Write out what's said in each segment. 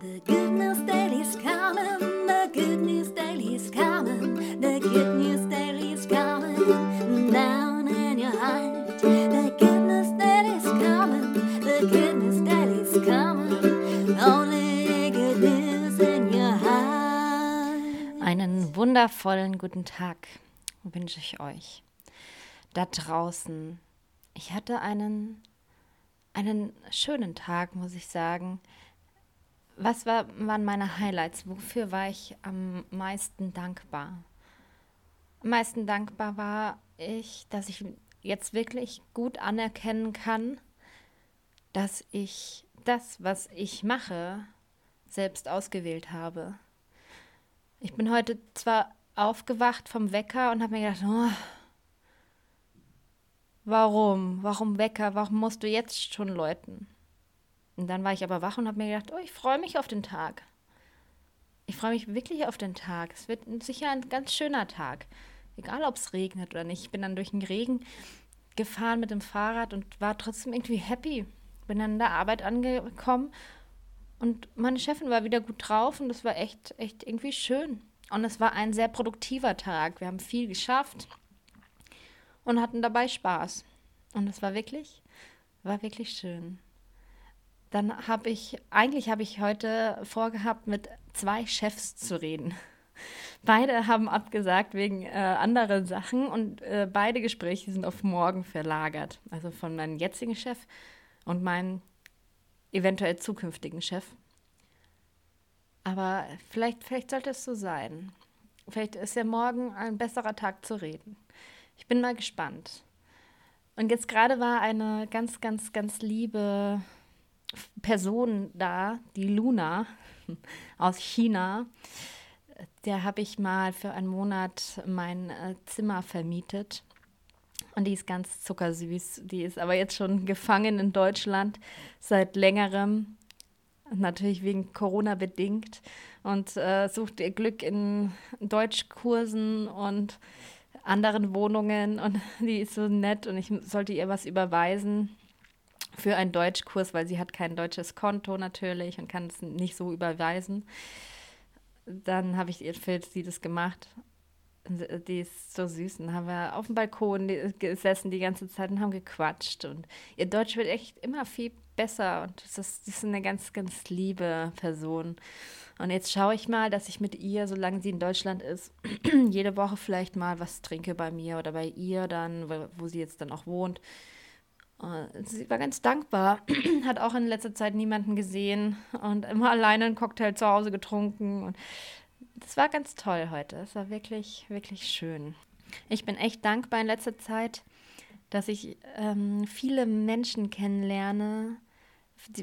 The good news daily's coming, the good news daily's coming, the good news daily's coming down in your heart. The good news daily's coming, the good news daily's coming, only good news in your heart. Einen wundervollen guten Tag wünsche ich euch da draußen. Ich hatte einen, einen schönen Tag, muss ich sagen. Was war, waren meine Highlights? Wofür war ich am meisten dankbar? Am meisten dankbar war ich, dass ich jetzt wirklich gut anerkennen kann, dass ich das, was ich mache, selbst ausgewählt habe. Ich bin heute zwar aufgewacht vom Wecker und habe mir gedacht, oh, warum? Warum Wecker? Warum musst du jetzt schon läuten? Und dann war ich aber wach und habe mir gedacht, oh, ich freue mich auf den Tag. Ich freue mich wirklich auf den Tag. Es wird sicher ein ganz schöner Tag. Egal, ob es regnet oder nicht. Ich bin dann durch den Regen gefahren mit dem Fahrrad und war trotzdem irgendwie happy. Bin dann in der Arbeit angekommen und meine Chefin war wieder gut drauf und das war echt, echt irgendwie schön. Und es war ein sehr produktiver Tag. Wir haben viel geschafft und hatten dabei Spaß. Und es war wirklich, war wirklich schön. Dann habe ich, eigentlich habe ich heute vorgehabt, mit zwei Chefs zu reden. Beide haben abgesagt wegen äh, anderen Sachen und äh, beide Gespräche sind auf morgen verlagert. Also von meinem jetzigen Chef und meinem eventuell zukünftigen Chef. Aber vielleicht, vielleicht sollte es so sein. Vielleicht ist ja morgen ein besserer Tag zu reden. Ich bin mal gespannt. Und jetzt gerade war eine ganz, ganz, ganz liebe Person da, die Luna aus China. Der habe ich mal für einen Monat mein äh, Zimmer vermietet. Und die ist ganz zuckersüß. Die ist aber jetzt schon gefangen in Deutschland seit längerem. Natürlich wegen Corona bedingt. Und äh, sucht ihr Glück in Deutschkursen und anderen Wohnungen. Und die ist so nett und ich sollte ihr was überweisen für einen Deutschkurs, weil sie hat kein deutsches Konto natürlich und kann es nicht so überweisen. Dann habe ich ihr für sie das gemacht. Die ist so süß. Und haben wir auf dem Balkon gesessen die ganze Zeit und haben gequatscht. Und ihr Deutsch wird echt immer viel besser. Und das ist, das ist eine ganz, ganz liebe Person. Und jetzt schaue ich mal, dass ich mit ihr, solange sie in Deutschland ist, jede Woche vielleicht mal was trinke bei mir oder bei ihr dann, wo sie jetzt dann auch wohnt Sie war ganz dankbar, hat auch in letzter Zeit niemanden gesehen und immer alleine einen Cocktail zu Hause getrunken. Und das war ganz toll heute. Es war wirklich, wirklich schön. Ich bin echt dankbar in letzter Zeit, dass ich ähm, viele Menschen kennenlerne,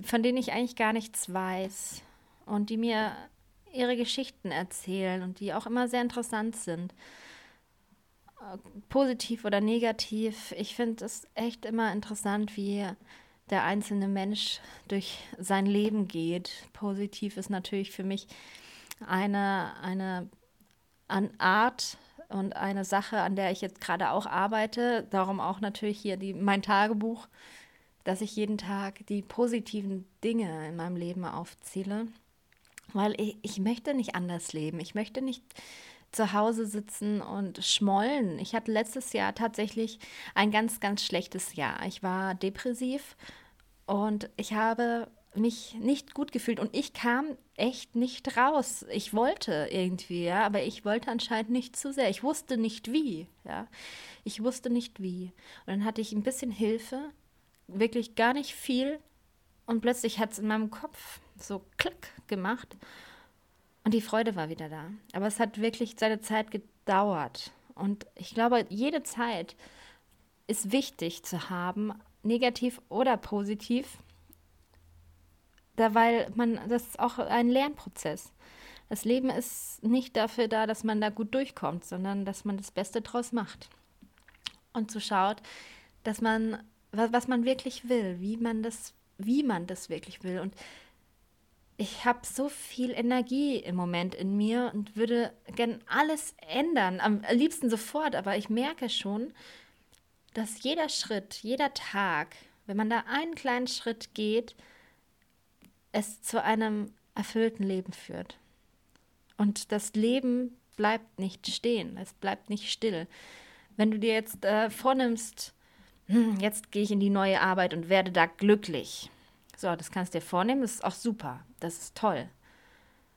von denen ich eigentlich gar nichts weiß und die mir ihre Geschichten erzählen und die auch immer sehr interessant sind positiv oder negativ, ich finde es echt immer interessant, wie der einzelne Mensch durch sein Leben geht. Positiv ist natürlich für mich eine, eine Art und eine Sache, an der ich jetzt gerade auch arbeite. Darum auch natürlich hier die, mein Tagebuch, dass ich jeden Tag die positiven Dinge in meinem Leben aufzähle. Weil ich, ich möchte nicht anders leben. Ich möchte nicht zu Hause sitzen und schmollen. Ich hatte letztes Jahr tatsächlich ein ganz, ganz schlechtes Jahr. Ich war depressiv und ich habe mich nicht gut gefühlt und ich kam echt nicht raus. Ich wollte irgendwie, ja, aber ich wollte anscheinend nicht zu sehr. Ich wusste nicht wie, ja. Ich wusste nicht wie. Und dann hatte ich ein bisschen Hilfe, wirklich gar nicht viel und plötzlich hat es in meinem Kopf so klick gemacht und die Freude war wieder da. Aber es hat wirklich seine Zeit gedauert. Und ich glaube, jede Zeit ist wichtig zu haben, negativ oder positiv, da weil man das ist auch ein Lernprozess. Das Leben ist nicht dafür da, dass man da gut durchkommt, sondern dass man das Beste draus macht. Und so schaut, dass man, was, was man wirklich will, wie man das, wie man das wirklich will. Und ich habe so viel Energie im Moment in mir und würde gern alles ändern, am liebsten sofort, aber ich merke schon, dass jeder Schritt, jeder Tag, wenn man da einen kleinen Schritt geht, es zu einem erfüllten Leben führt. Und das Leben bleibt nicht stehen, es bleibt nicht still. Wenn du dir jetzt äh, vornimmst, hm, jetzt gehe ich in die neue Arbeit und werde da glücklich. So, das kannst du dir vornehmen, das ist auch super, das ist toll.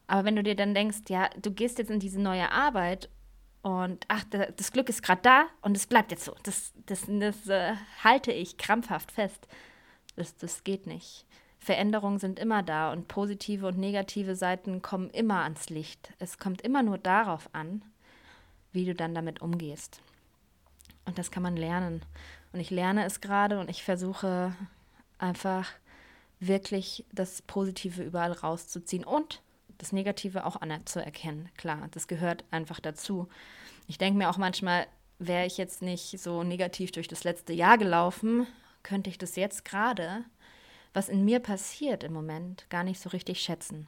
Aber wenn du dir dann denkst, ja, du gehst jetzt in diese neue Arbeit und ach, das Glück ist gerade da und es bleibt jetzt so, das, das, das äh, halte ich krampfhaft fest. Das, das geht nicht. Veränderungen sind immer da und positive und negative Seiten kommen immer ans Licht. Es kommt immer nur darauf an, wie du dann damit umgehst. Und das kann man lernen. Und ich lerne es gerade und ich versuche einfach wirklich das Positive überall rauszuziehen und das Negative auch anzuerkennen. Klar, das gehört einfach dazu. Ich denke mir auch manchmal, wäre ich jetzt nicht so negativ durch das letzte Jahr gelaufen, könnte ich das jetzt gerade, was in mir passiert im Moment, gar nicht so richtig schätzen.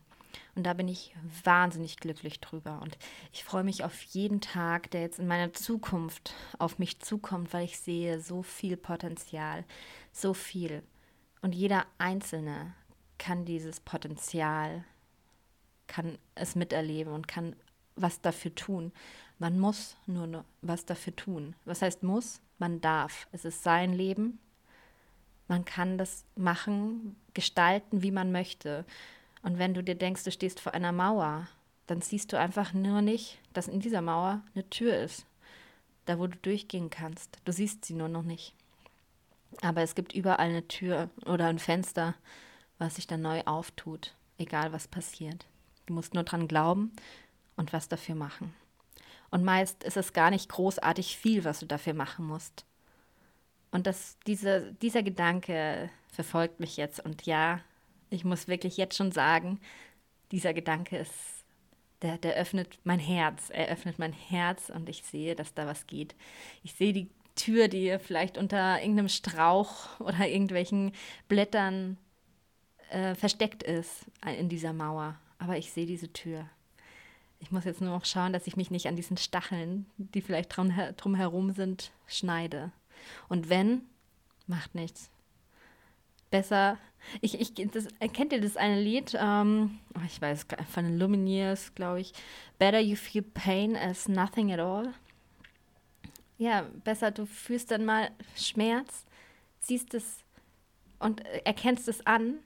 Und da bin ich wahnsinnig glücklich drüber. Und ich freue mich auf jeden Tag, der jetzt in meiner Zukunft auf mich zukommt, weil ich sehe so viel Potenzial, so viel. Und jeder Einzelne kann dieses Potenzial, kann es miterleben und kann was dafür tun. Man muss nur was dafür tun. Was heißt muss? Man darf. Es ist sein Leben. Man kann das machen, gestalten, wie man möchte. Und wenn du dir denkst, du stehst vor einer Mauer, dann siehst du einfach nur nicht, dass in dieser Mauer eine Tür ist, da wo du durchgehen kannst. Du siehst sie nur noch nicht. Aber es gibt überall eine Tür oder ein Fenster, was sich dann neu auftut, egal was passiert. Du musst nur dran glauben und was dafür machen. Und meist ist es gar nicht großartig viel, was du dafür machen musst. Und das, diese, dieser Gedanke verfolgt mich jetzt. Und ja, ich muss wirklich jetzt schon sagen, dieser Gedanke ist, der, der öffnet mein Herz. Er öffnet mein Herz und ich sehe, dass da was geht. Ich sehe die Tür, die vielleicht unter irgendeinem Strauch oder irgendwelchen Blättern äh, versteckt ist in dieser Mauer. Aber ich sehe diese Tür. Ich muss jetzt nur noch schauen, dass ich mich nicht an diesen Stacheln, die vielleicht drum, drumherum sind, schneide. Und wenn, macht nichts. Besser. Ich, ich, das, kennt ihr das eine Lied? Ähm, oh, ich weiß, von den Lumineers, glaube ich. Better you feel pain as nothing at all. Ja, besser du fühlst dann mal Schmerz, siehst es und erkennst es an,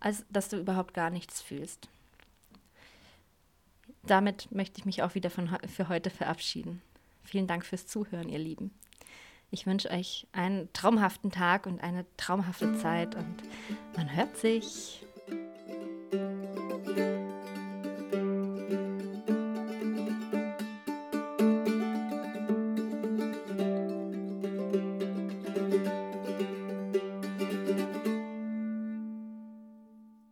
als dass du überhaupt gar nichts fühlst. Damit möchte ich mich auch wieder von, für heute verabschieden. Vielen Dank fürs Zuhören, ihr Lieben. Ich wünsche euch einen traumhaften Tag und eine traumhafte Zeit und man hört sich.